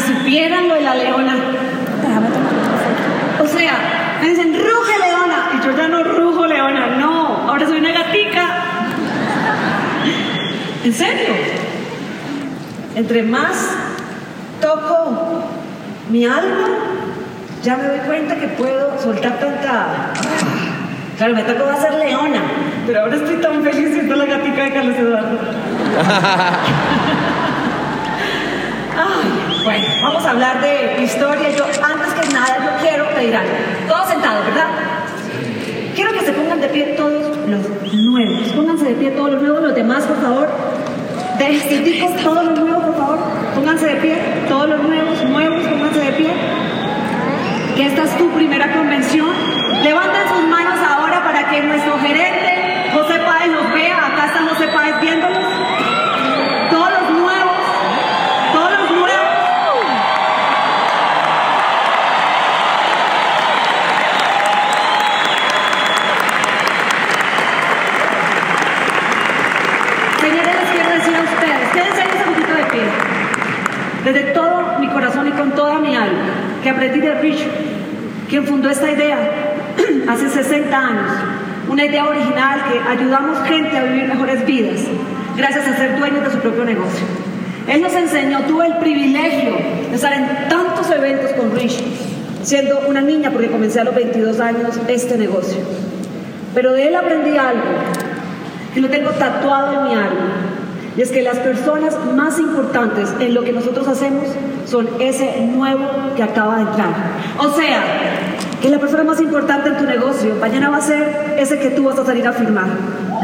si supieran lo de la leona. Déjame tomar otra foto. O sea, me dicen, ruge leona. Y yo ya no rujo leona, no. Ahora soy una gatica. ¿En serio? Entre más toco mi alma, ya me doy cuenta que puedo soltar tanta. Claro, me tocó hacer leona, pero ahora estoy tan feliz siendo la gatica de Carlos Eduardo. Ay, bueno, vamos a hablar de historia. Yo, antes que nada, yo quiero pedir algo. Todos sentados, ¿verdad? Quiero que se pongan de pie todos los nuevos. Pónganse de pie todos los nuevos, los demás, por favor. De todos los nuevos, por favor. Pónganse de pie, todos los nuevos, nuevos, pónganse de pie. Que esta es tu primera convención. Levanten sus manos ahora para que nuestro gerente, José Páez, los vea. Acá está José Páez viéndolos. Todos los nuevos, todos los nuevos. Señores, les quiero decir a ustedes, quédense ahí un poquito de pie. Desde todo mi corazón y con toda mi alma, que aprendí de Richard, quien fundó esta idea hace 60 años, una idea original que ayudamos gente a vivir mejores vidas, gracias a ser dueños de su propio negocio. Él nos enseñó, tuve el privilegio de estar en tantos eventos con Richard, siendo una niña porque comencé a los 22 años este negocio. Pero de él aprendí algo que lo tengo tatuado en mi alma. Y es que las personas más importantes en lo que nosotros hacemos son ese nuevo que acaba de entrar. O sea, que la persona más importante en tu negocio mañana va a ser ese que tú vas a salir a firmar.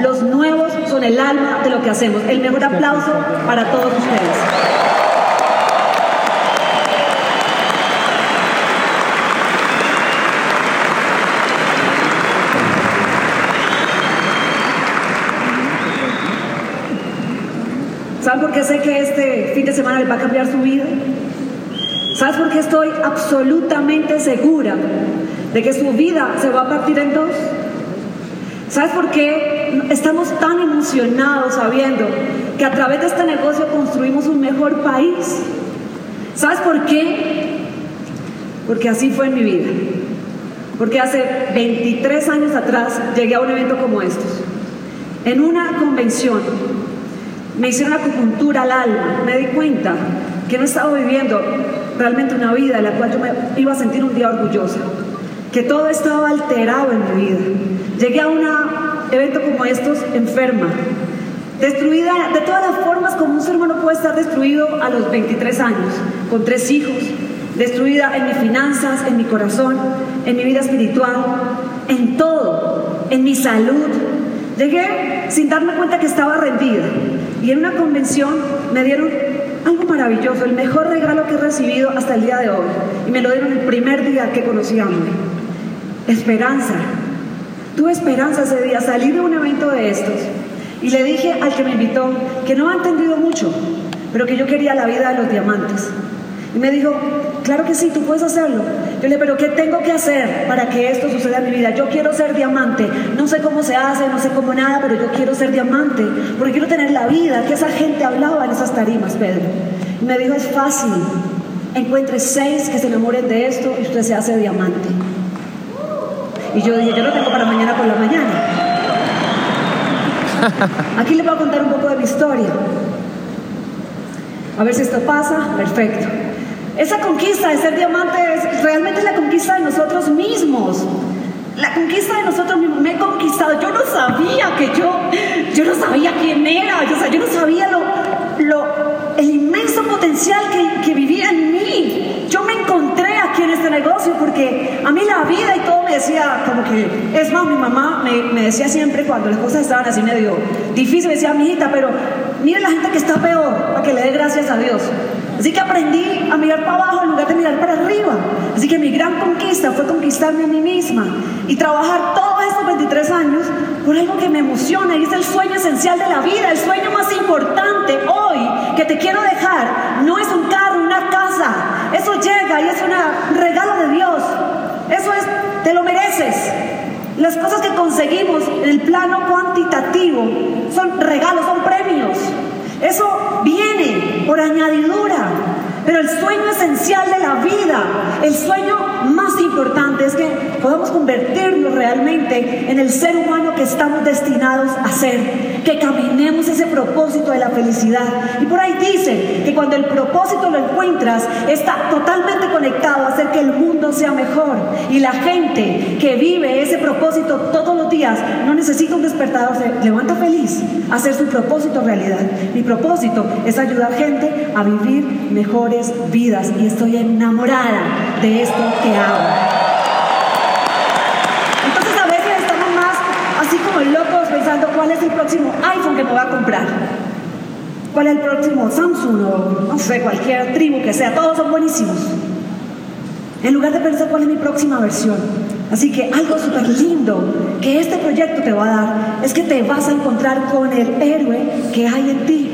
Los nuevos son el alma de lo que hacemos. El mejor aplauso para todos ustedes. ¿Saben por qué sé que este fin de semana les va a cambiar su vida? ¿Sabes por qué estoy absolutamente segura de que su vida se va a partir en dos? ¿Sabes por qué estamos tan emocionados sabiendo que a través de este negocio construimos un mejor país? ¿Sabes por qué? Porque así fue en mi vida. Porque hace 23 años atrás llegué a un evento como estos. En una convención me hicieron acupuntura al alma, me di cuenta que no estaba viviendo realmente una vida de la cual yo me iba a sentir un día orgullosa, que todo estaba alterado en mi vida. Llegué a un evento como estos enferma, destruida de todas las formas como un ser humano puede estar destruido a los 23 años, con tres hijos, destruida en mis finanzas, en mi corazón, en mi vida espiritual, en todo, en mi salud. Llegué sin darme cuenta que estaba rendida y en una convención me dieron algo maravilloso, el mejor regalo que he recibido hasta el día de hoy. Y me lo dieron el primer día que conocí a hombre. Esperanza. Tuve esperanza ese día, salí de un evento de estos. Y le dije al que me invitó que no ha entendido mucho, pero que yo quería la vida de los diamantes. Y me dijo, claro que sí, tú puedes hacerlo. Yo le dije, pero ¿qué tengo que hacer para que esto suceda en mi vida? Yo quiero ser diamante. No sé cómo se hace, no sé cómo nada, pero yo quiero ser diamante. Porque quiero tener la vida que esa gente hablaba en esas tarimas, Pedro. Y me dijo, es fácil. Encuentre seis que se enamoren de esto y usted se hace diamante. Y yo dije, yo lo tengo para mañana por la mañana. Aquí les voy a contar un poco de mi historia. A ver si esto pasa. Perfecto. Esa conquista de ser diamante es realmente la conquista de nosotros mismos. La conquista de nosotros mismos. Me he conquistado. Yo no sabía que yo, yo no sabía quién era. Yo, o sea, yo no sabía lo, lo, el inmenso potencial que, que vivía en mí. Yo me encontré aquí en este negocio porque a mí la vida y todo me decía como que, es más, mi mamá me, me decía siempre cuando las cosas estaban así medio difíciles, me decía, mijita, pero mire la gente que está peor, para que le dé gracias a Dios. Así que aprendí a mirar para abajo en lugar de mirar para arriba. Así que mi gran conquista fue conquistarme a mí misma y trabajar todos estos 23 años por algo que me emociona y es el sueño esencial de la vida, el sueño más importante hoy que te quiero dejar. No es un carro, una casa. Eso llega y es un regalo de Dios. Eso es, te lo mereces. Las cosas que conseguimos en el plano cuantitativo son regalos, son premios. Eso viene por añadidura. Pero el sueño esencial de la vida, el sueño más importante es que podamos convertirnos realmente en el ser humano que estamos destinados a ser, que caminemos ese propósito de la felicidad. Y por ahí dice que cuando el propósito lo encuentras, está totalmente conectado a hacer que el mundo sea mejor. Y la gente que vive ese propósito todos los días no necesita un despertador, se levanta feliz a hacer su propósito realidad. Mi propósito es ayudar gente a vivir mejores vidas y estoy enamorada de esto que hago. Entonces a veces estamos más así como locos pensando cuál es el próximo iPhone que me voy a comprar. ¿Cuál es el próximo Samsung o no sé, cualquier tribu que sea? Todos son buenísimos. En lugar de pensar cuál es mi próxima versión. Así que algo súper lindo que este proyecto te va a dar es que te vas a encontrar con el héroe que hay en ti.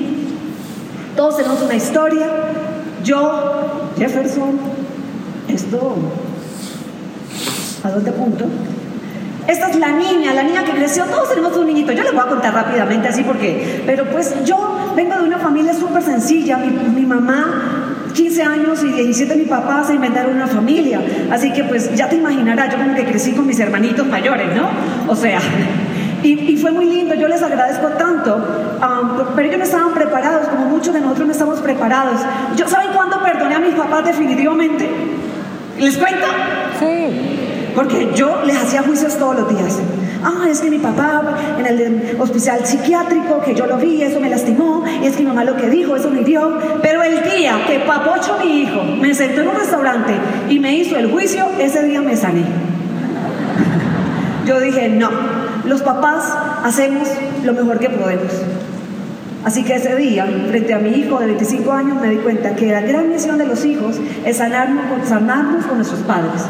Todos tenemos una historia. Yo, Jefferson, esto, ¿a dónde punto? Esta es la niña, la niña que creció, todos tenemos un niñito, yo les voy a contar rápidamente así porque, pero pues yo vengo de una familia súper sencilla, mi, mamá, 15 años y 17 mi papá se inventaron una familia, así que pues ya te imaginarás, yo como que crecí con mis hermanitos mayores, ¿no? O sea, y, fue muy lindo, yo les agradezco tanto, pero ellos no estaban preparados, como muchos de nosotros no estamos preparados. Yo, ¿Saben cuándo perdoné a mis papás definitivamente? ¿Les cuento? Sí. Porque yo les hacía juicios todos los días. Ah, es que mi papá en el hospital psiquiátrico, que yo lo vi, eso me lastimó, y es que mi mamá lo que dijo, eso me hirió. Pero el día que Papocho, mi hijo, me sentó en un restaurante y me hizo el juicio, ese día me sané. Yo dije, no, los papás hacemos lo mejor que podemos. Así que ese día, frente a mi hijo de 25 años, me di cuenta que la gran misión de los hijos es sanarnos, sanarnos con nuestros padres.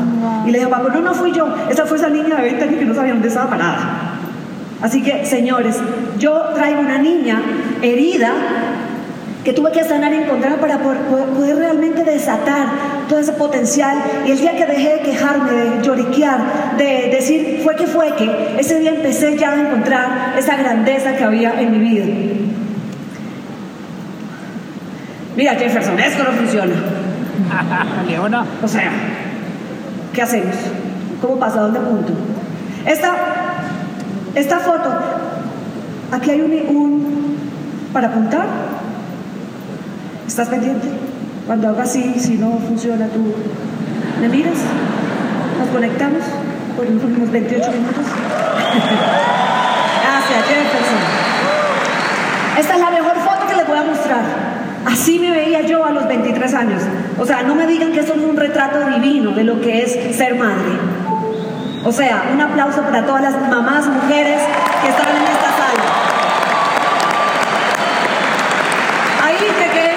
Y le dije, papá, no, no fui yo, esa fue esa niña de 20 años que no sabía dónde estaba parada. Así que, señores, yo traigo una niña herida que tuve que sanar y encontrar para poder, realmente desatar todo ese potencial. Y el día que dejé de quejarme, de lloriquear, de decir fue que fue que, ese día empecé ya a encontrar esa grandeza que había en mi vida. Mira, Jefferson, esto no funciona. Leona. O sea, ¿qué hacemos? ¿Cómo pasa? ¿A dónde punto? Esta, esta foto, aquí hay un, un para apuntar ¿Estás pendiente? Cuando haga así, si no funciona, tú me miras, nos conectamos por los últimos 28 minutos. Gracias, Jefferson. Esta es la mejor foto que les voy a mostrar. Así me veía yo a los 23 años. O sea, no me digan que eso es un retrato divino de lo que es ser madre. O sea, un aplauso para todas las mamás, mujeres que están en esta sala. Ahí llegué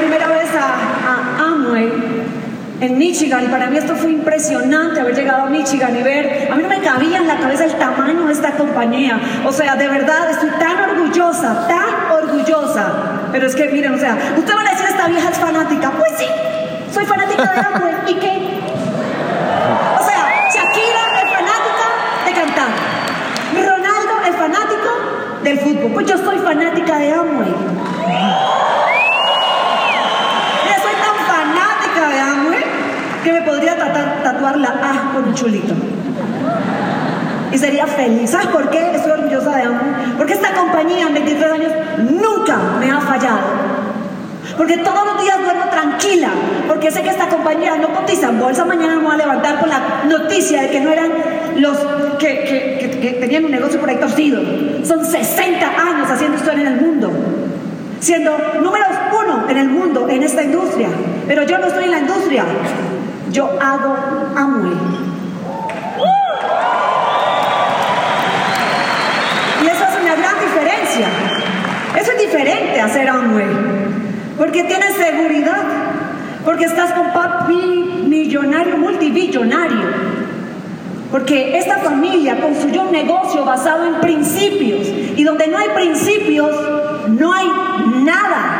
primera vez a, Amway en Michigan y para mí esto fue impresionante haber llegado a Michigan y ver, a mí no me cabía en la cabeza el tamaño de esta compañía, o sea, de verdad estoy tan orgullosa, tan orgullosa, pero es que miren, o sea, usted va a decir esta vieja es fanática, pues sí, soy fanática de Amway, ¿y qué? O sea, Shakira es fanática de cantar, Ronaldo es fanático del fútbol, pues yo soy fanática de Amway. que me podría tatuar la A con un chulito. Y sería feliz. ¿Sabes por qué? Estoy orgullosa de Amway. Porque esta compañía en 23 años nunca me ha fallado. Porque todos los días duermo tranquila, porque sé que esta compañía no cotiza en bolsa. Mañana me voy a levantar con la noticia de que no eran los que, tenían un negocio por ahí torcido. Son 60 años haciendo historia en el mundo, siendo números uno en el mundo en esta industria. Pero yo no estoy en la industria, yo hago Amway. Y eso es una gran diferencia. Eso es diferente a hacer Amway. Porque tienes seguridad. Porque estás con papi millonario, multibillonario. Porque esta familia construyó un negocio basado en principios. Y donde no hay principios, no hay nada.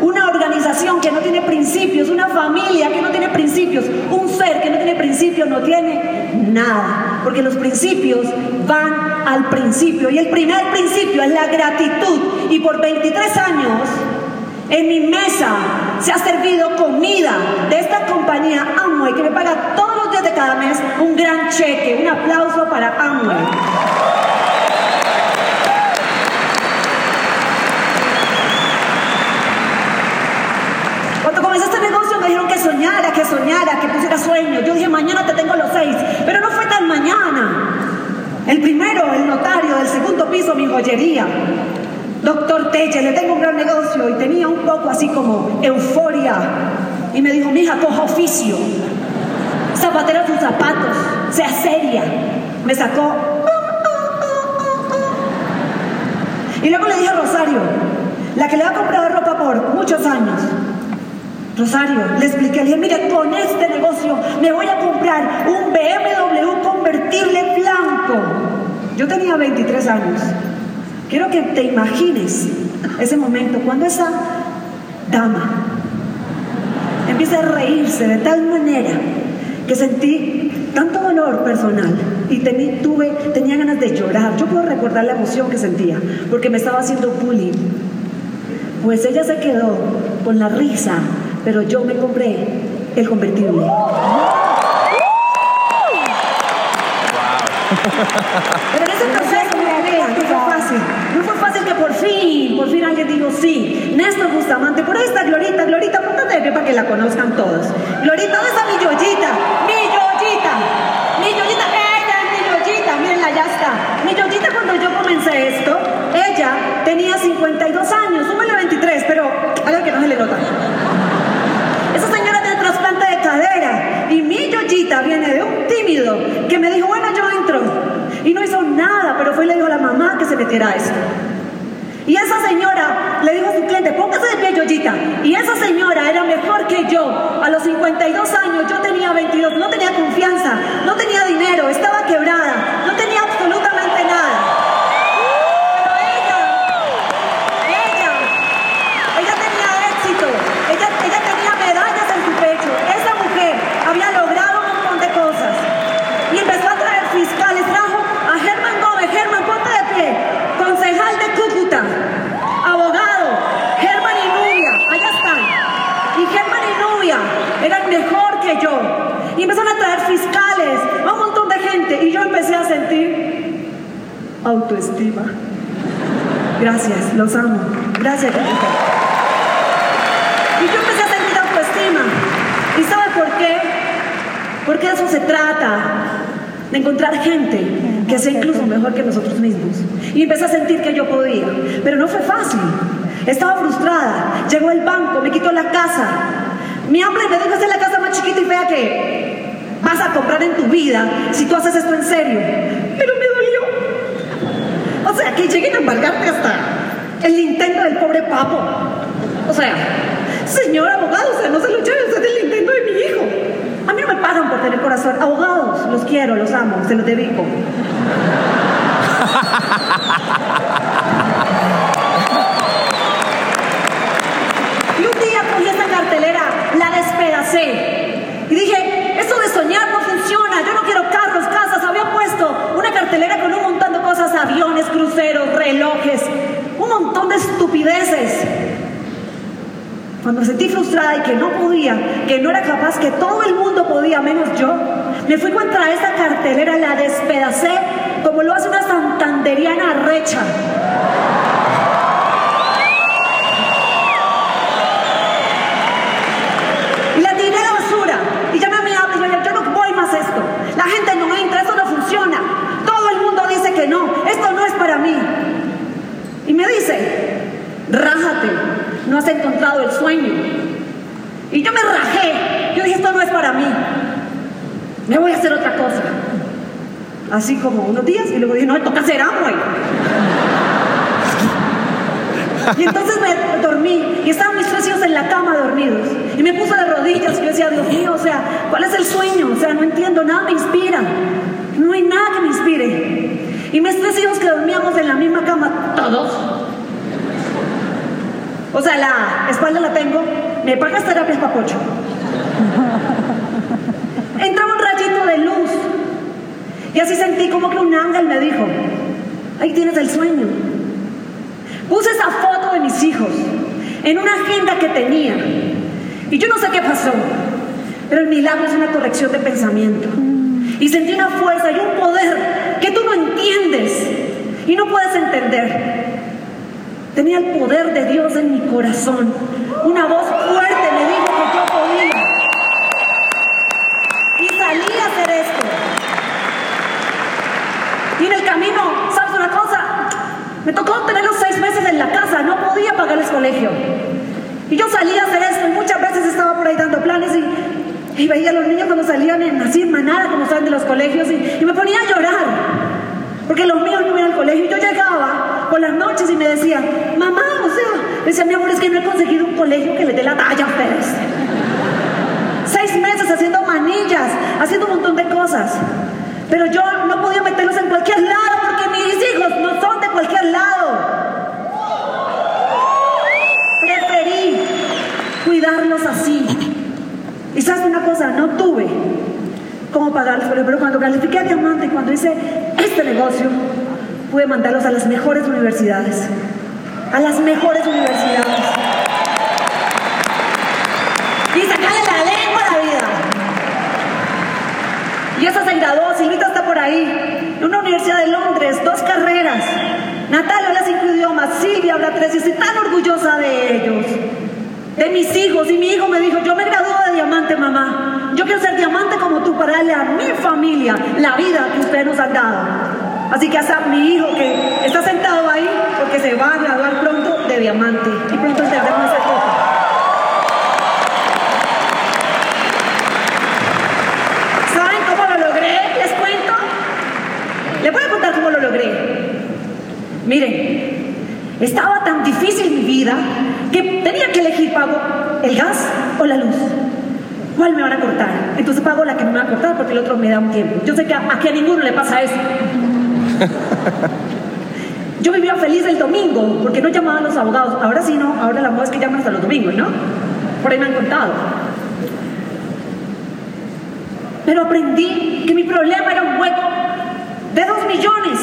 Una organización que no tiene principios, una familia que no tiene principios, un ser que no tiene principios no tiene nada. Porque los principios van al principio. Y el primer principio es la gratitud. Y por 23 años En mi mesa se ha servido comida de esta compañía Amway que me paga todos los días de cada mes un gran cheque. Un aplauso para Amway. Cuando comencé este negocio me dijeron que soñara, que soñara, que pusiera sueño. Yo dije, mañana te tengo los seis, pero no fue tan mañana. El primero, el notario del segundo piso, mi joyería. Doctor Telle, le tengo un gran negocio y tenía un poco así como euforia. Y me dijo, mija, coja oficio. Zapatera sus zapatos, sea seria. Me sacó. Y luego le dije a Rosario, la que le ha comprado ropa por muchos años. Rosario, le expliqué, le dije, mire, con este negocio me voy a comprar un BMW convertible blanco. Yo tenía 23 años. Quiero que te imagines ese momento cuando esa dama empieza a reírse de tal manera que sentí tanto dolor personal y tuve, tenía ganas de llorar. Yo puedo recordar la emoción que sentía porque me estaba haciendo bullying. Pues ella se quedó con la risa pero yo me compré el convertible. Pero en ese proceso, no fue fácil. No fue fácil que por fin, por fin alguien dijo sí. Néstor Bustamante, por ahí está Glorita. Glorita, póntate de pie para que la conozcan todos. Glorita, ¿dónde está mi yoyita? Mi yoyita. Mi yoyita, ella es mi yoyita. Mírenla, ya está. Mi yoyita cuando yo comencé esto, ella tenía 52 años. Súmele 23, pero haga que no se le nota. Esa señora tiene trasplante de cadera. Y mi yoyita viene de un tímido que me dijo, bueno, yo entro. Y no hizo nada, pero fue y le dijo a la mamá que se metiera a esto. Y esa señora le dijo a su cliente, póngase de pie, Yoyita. Y esa señora era mejor que yo. A los 52 años yo tenía 22, no tenía confianza, no tenía dinero, estaba quebrada, no tenía absolutamente nada. fiscales, a un montón de a sentir autoestima. Gracias, los amo. Gracias, Y yo empecé a sentir autoestima. ¿Y sabe por qué? Porque eso se trata, de encontrar gente que sea incluso mejor que nosotros mismos. Y empecé a sentir que yo podía, pero no fue fácil. Estaba frustrada. Llegó el banco, me quitó la casa. Mi hambre me dijo hacer la casa más chiquita y fea que vas a comprar en tu vida si tú haces esto en serio. Pero me dolió. O sea, que lleguen a embargarte hasta el intento del pobre papo. O sea, señor abogado, o sea, no se lo lleven, es el intento de mi hijo. A mí no me pagan por tener corazón. Abogados, los quiero, los amo, se los dedico. Y un día cogí esta cartelera, la despedacé. Y dije, eso de soñar no funciona. Yo no quiero carros, casas. Había puesto una cartelera con un montón de cosas, aviones, cruceros, relojes, un montón de estupideces. Me sentí frustrada y que no podía, que no era capaz, que todo el mundo podía, menos yo, me fui contra esa cartelera, la despedacé como lo hace una santanderiana recha. La gente no entra, eso no funciona. Todo el mundo dice que no, esto no es para mí. Y me dice, rájate, no has encontrado el sueño. Y yo me rajé, yo dije, esto no es para mí. Me voy a hacer otra cosa. Así como unos días y luego dije, no, toca hacer Amway. Y entonces me dormí y estaban mis tres hijos en la cama dormidos. Y me puse de rodillas y yo decía, Dios mío, o sea, ¿cuál es el sueño? O sea, no entiendo, nada me inspira. No hay nada que me inspire. Y mis tres hijos que dormíamos en la misma cama, todos. O sea, la espalda la tengo, me pagas terapias papocho. Entraba un rayito de luz. Y así sentí como que un ángel me dijo, ahí tienes el sueño. Puse esa foto de mis hijos en una agenda que tenía. Y yo no sé qué pasó, pero el milagro es una corrección de pensamiento. Y sentí una fuerza y un poder que tú no entiendes y no puedes entender. Tenía el poder de Dios en mi corazón. Una voz fuerte me dijo que yo podía. Y salí a hacer esto. Y en el camino, ¿sabes una cosa? Me tocó tener los seis meses en la casa, no podía pagar el colegio. Y yo salí a hacer esto y muchas veces estaba por ahí dando planes y, veía a los niños cuando salían en, así en manada, como salen de los colegios, y, y me ponía a llorar. Porque los míos no iban al colegio. Y yo llegaba por las noches y me decía, mamá, o sea, decía, mi amor, es que no he conseguido un colegio que le dé la talla a ustedes. Seis meses haciendo manillas, haciendo un montón de cosas. Pero yo no podía meterlos en cualquier lado porque mis hijos no son de cualquier lado. Preferí cuidarlos así. Y sabes una cosa, no tuve cómo pagarlos, pero cuando califiqué a diamante y cuando hice este negocio, pude mandarlos a las mejores universidades. A las mejores universidades. Y sacarle la lengua a la vida. Y esa se graduó, Silvita está por ahí, en una universidad de Londres, dos carreras. Natalia habla cinco idiomas, Silvia habla tres y estoy tan orgullosa de ellos, de mis hijos. Y mi hijo me dijo, yo me gradúo de diamante, mamá. Yo quiero ser diamante como tú para darle a mi familia la vida que ustedes nos han dado. Así que hasta mi hijo que está sentado ahí porque se va a graduar pronto de diamante y pronto entendemos esa cosa. ¿Saben cómo lo logré? Les cuento. Les voy a contar cómo lo logré. Miren, estaba tan difícil mi vida que tenía que elegir pago el gas o la luz. ¿Cuál me van a cortar? Entonces pago la que me va a cortar porque el otro me da un tiempo. Yo sé que aquí a ninguno le pasa eso. Yo vivía feliz el domingo porque no llamaban los abogados. Ahora sí, no. Ahora la moda es que llaman hasta los domingos, ¿no? Por ahí me han contado. Pero aprendí que mi problema era un hueco de dos millones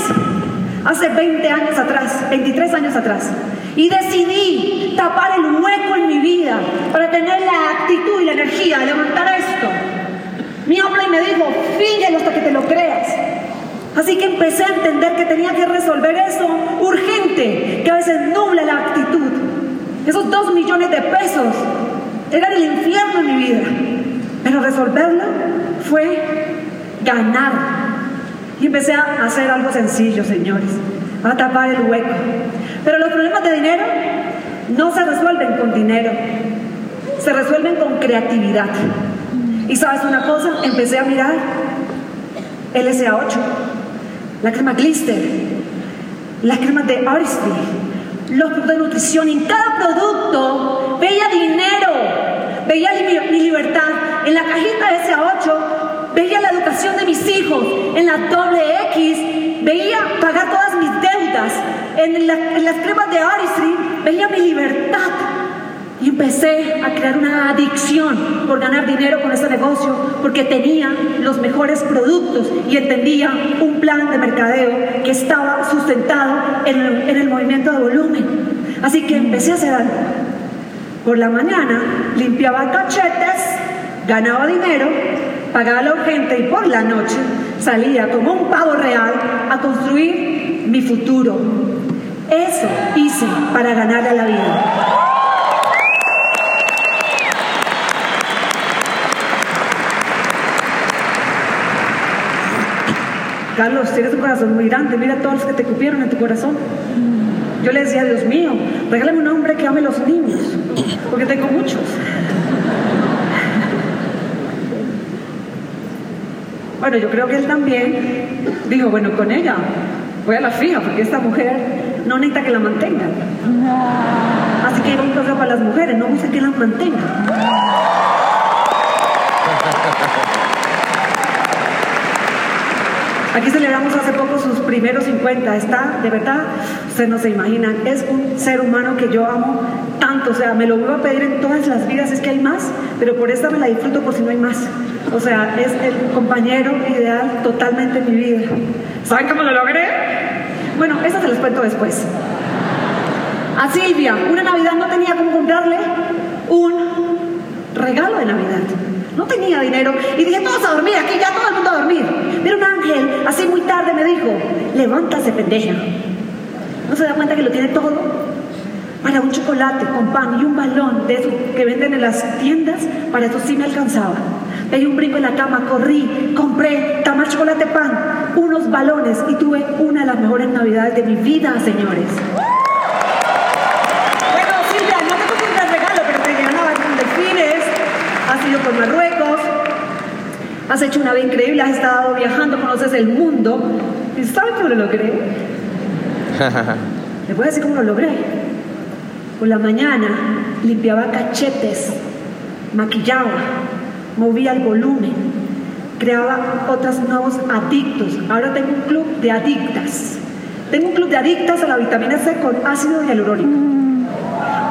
hace 20 años atrás, 23 años atrás. Y decidí tapar el hueco en mi vida para tener la actitud y la energía de levantar esto. Mi hombre me dijo, fíjalo hasta que te lo creas. Así que empecé a entender que tenía que resolver eso urgente, que a veces nubla la actitud. Esos dos millones de pesos eran el infierno en mi vida. Pero resolverlo fue ganar. Y empecé a hacer algo sencillo, señores, a tapar el hueco. Pero los problemas de dinero no se resuelven con dinero, se resuelven con creatividad. Y sabes una cosa, empecé a mirar LSA8, la crema Glister, la crema de Artistry, los productos de nutrición. En cada producto veía dinero, veía mi, libertad. En la cajita de SA8 veía la educación de mis hijos. En la doble X veía pagar todas mis deudas. En, las cremas de Artistry veía mi libertad. Y empecé a crear una adicción por ganar dinero con ese negocio, porque tenía los mejores productos y entendía un plan de mercadeo que estaba sustentado en el, en el movimiento de volumen. Así que empecé a hacer algo. Por la mañana limpiaba cachetes, ganaba dinero, pagaba lo urgente y por la noche salía como un pavo real a construir mi futuro. Eso hice para ganarle a la vida. Carlos, tienes un corazón muy grande, mira todos los que te cupieron en tu corazón. Yo le decía, Dios mío, regálame un hombre que ame los niños, porque tengo muchos. Bueno, yo creo que él también dijo, bueno, con ella voy a la fija, porque esta mujer no necesita que la mantenga. Así que hay un para las mujeres, no busca que las mantenga. Aquí celebramos hace poco sus primeros 50. Está, de verdad, ustedes no se imaginan, es un ser humano que yo amo tanto. O sea, me lo voy a pedir en todas las vidas, es que hay más, pero por esta me la disfruto por si no hay más. O sea, es el compañero ideal totalmente en mi vida. ¿Saben cómo lo logré? Bueno, eso se les cuento después. A Silvia, una Navidad no tenía cómo comprarle un regalo de Navidad. No tenía dinero y dije, todos a dormir, aquí ya todo el mundo a dormir. Pero un ángel, así muy tarde, me dijo, levántase, pendeja. ¿No se da cuenta que lo tiene todo? Para un chocolate con pan y un balón de esos que venden en las tiendas, para eso sí me alcanzaba. Pegué un brinco en la cama, corrí, compré tamal, chocolate, pan, unos balones y tuve una de las mejores navidades de mi vida, señores. Bueno, Silvia, no te compré un gran regalo, pero te ganaba con delfines, has ido por Marruecos, has hecho una vida increíble, has estado viajando, conoces el mundo. ¿Y sabes cómo lo logré? Le voy a decir cómo lo logré. Por la mañana limpiaba cachetes, maquillaba, movía el volumen, creaba otros nuevos adictos. Ahora tengo un club de adictas. Tengo un club de adictas a la vitamina C con ácido hialurónico.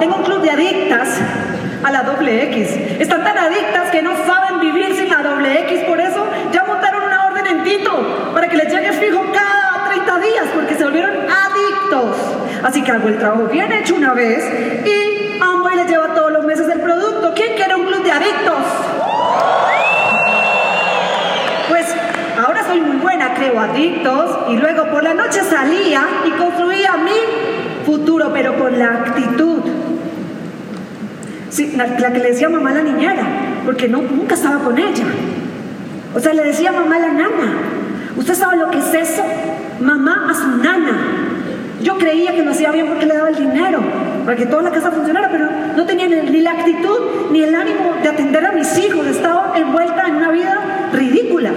Tengo un club de adictas a la doble X. Están tan adictas que no saben vivir sin X. Por eso ya montaron una orden en Tito para que les llegue fijo cada 30 días porque se volvieron adictos. Así que hago el trabajo bien hecho una vez y Amway les lleva todos los meses el producto. ¿Quién quiere un club de adictos? Pues ahora soy muy buena, creo adictos y luego por la noche salía y construía mi futuro, pero con la actitud. Sí, la, la que le decía mamá a la niñera, porque no, nunca estaba con ella. O sea, le decía mamá a la nana. ¿Usted sabe lo que es eso? Mamá a su nana. Yo creía que lo hacía bien porque le daba el dinero, para que toda la casa funcionara, pero no tenía ni, ni la actitud ni el ánimo de atender a mis hijos. Estaba envuelta en una vida ridícula.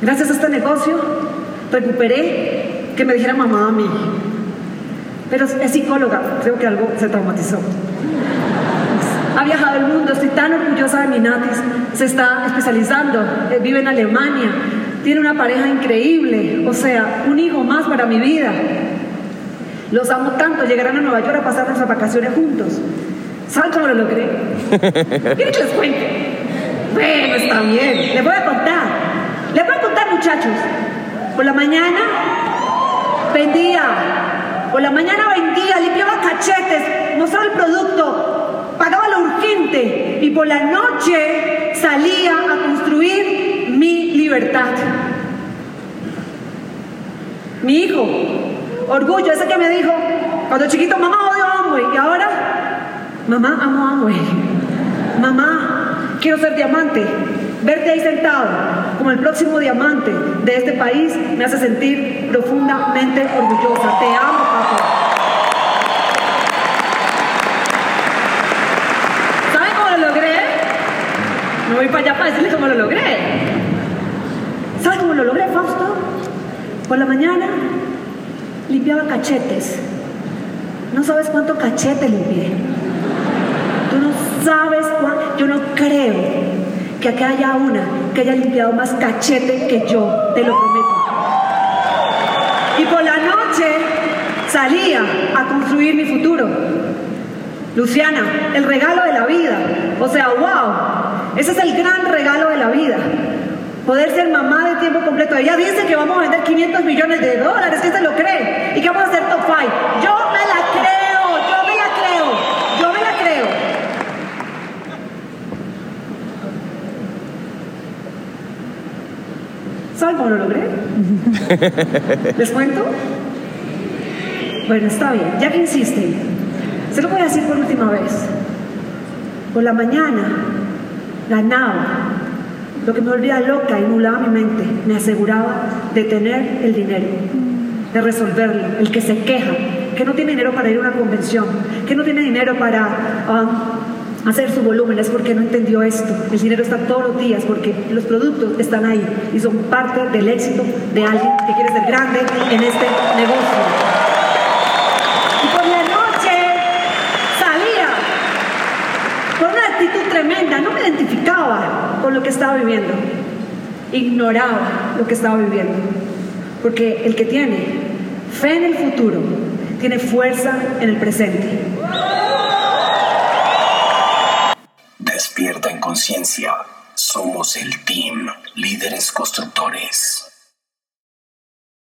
Gracias a este negocio recuperé que me dijera mamá a mí. Pero es psicóloga, creo que algo se traumatizó. Ha viajado el mundo, estoy tan orgullosa de mi Natis. Se está especializando, eh, vive en Alemania, tiene una pareja increíble, o sea, un hijo más para mi vida. Los amo tanto, llegarán a Nueva York a pasar nuestras vacaciones juntos. ¿Saben cómo lo logré? ¿Quieren que les cuente? Bueno, está bien, les voy a contar. Les voy a contar, muchachos. Por la mañana vendía, por la mañana vendía, limpiaba cachetes, mostraba el producto, pagaba lo urgente y por la noche salía a construir mi libertad. Mi hijo, orgullo, ese que me dijo, cuando chiquito, mamá odio Amway, y ahora, mamá amo Amway, mamá quiero ser diamante, verte ahí sentado como el próximo diamante de este país me hace sentir profundamente orgullosa. Te amo, papá. ¿Saben cómo lo logré? Me voy para allá para decirles cómo lo logré. ¿Saben cómo lo logré, Fausto? Por la mañana limpiaba cachetes. No sabes cuánto cachete limpié. Tú no sabes cuánto. Yo no creo que aquí haya una que haya limpiado más cachete que yo, te lo prometo. Y por la noche salía a construir mi futuro. Luciana, el regalo de la vida. O sea, wow, ese es el gran regalo de la vida. Poder ser mamá de tiempo completo. Ella dice que vamos a vender 500 millones de dólares, ¿quién se lo cree? Y que vamos a hacer top 5. Yo me la creo, yo me la creo, yo me la creo. ¿Saben cómo lo logré? ¿Les cuento? Bueno, está bien, ya que insisten, se lo voy a decir por última vez. Por la mañana ganaba lo que me volvía loca y nublaba mi mente, me aseguraba de tener el dinero, de resolverlo. El que se queja, que no tiene dinero para ir a una convención, que no tiene dinero para um, hacer su volumen, es porque no entendió esto. El dinero está todos los días porque los productos están ahí y son parte del éxito de alguien que quiere ser grande en este negocio. Y por la noche salía con una actitud tremenda, no me identificaba con lo que estaba viviendo, ignoraba lo que estaba viviendo, porque el que tiene fe en el futuro tiene fuerza en el presente. Despierta en conciencia. Somos el team líderes constructores.